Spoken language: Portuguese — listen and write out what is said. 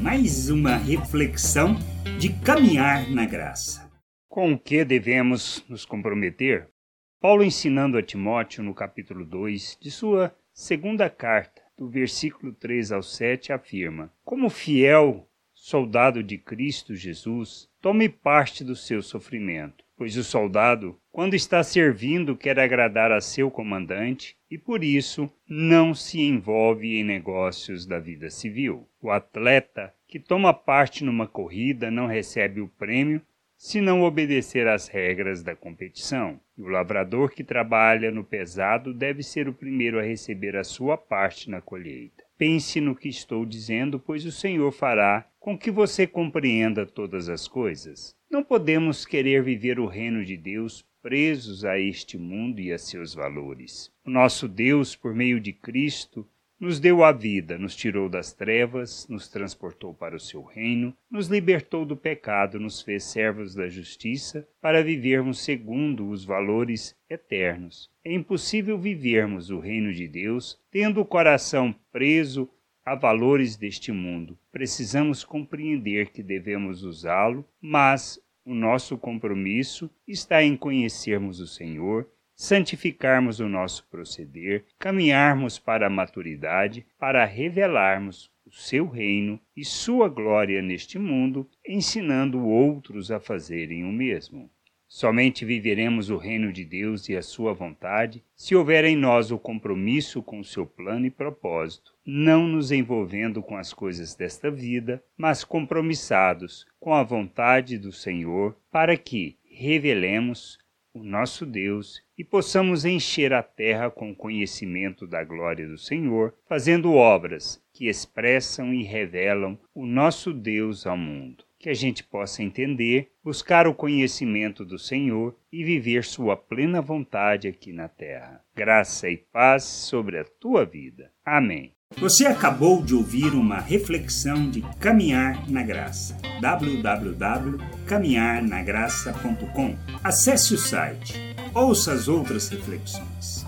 mais uma reflexão de caminhar na graça. Com o que devemos nos comprometer? Paulo ensinando a Timóteo no capítulo 2 de sua segunda carta, do versículo 3 ao 7, afirma: Como fiel soldado de Cristo Jesus, tome parte do seu sofrimento, pois o soldado, quando está servindo, quer agradar a seu comandante e por isso não se envolve em negócios da vida civil. O atleta que toma parte numa corrida não recebe o prêmio se não obedecer às regras da competição. E o lavrador que trabalha no pesado deve ser o primeiro a receber a sua parte na colheita. Pense no que estou dizendo, pois o Senhor fará com que você compreenda todas as coisas. Não podemos querer viver o reino de Deus presos a este mundo e a seus valores. O nosso Deus, por meio de Cristo, nos deu a vida, nos tirou das trevas, nos transportou para o seu reino, nos libertou do pecado, nos fez servos da justiça, para vivermos segundo os valores eternos. É impossível vivermos o reino de Deus tendo o coração preso a valores deste mundo. Precisamos compreender que devemos usá-lo, mas o nosso compromisso está em conhecermos o Senhor santificarmos o nosso proceder, caminharmos para a maturidade, para revelarmos o seu reino e sua glória neste mundo, ensinando outros a fazerem o mesmo. Somente viveremos o reino de Deus e a sua vontade se houver em nós o compromisso com o seu plano e propósito, não nos envolvendo com as coisas desta vida, mas compromissados com a vontade do Senhor, para que revelemos o nosso Deus, e possamos encher a terra com conhecimento da glória do Senhor, fazendo obras que expressam e revelam o nosso Deus ao mundo. Que a gente possa entender, buscar o conhecimento do Senhor e viver Sua plena vontade aqui na terra. Graça e paz sobre a tua vida. Amém. Você acabou de ouvir uma reflexão de Caminhar na Graça. www.caminharnagraça.com. Acesse o site. Ouça as outras reflexões.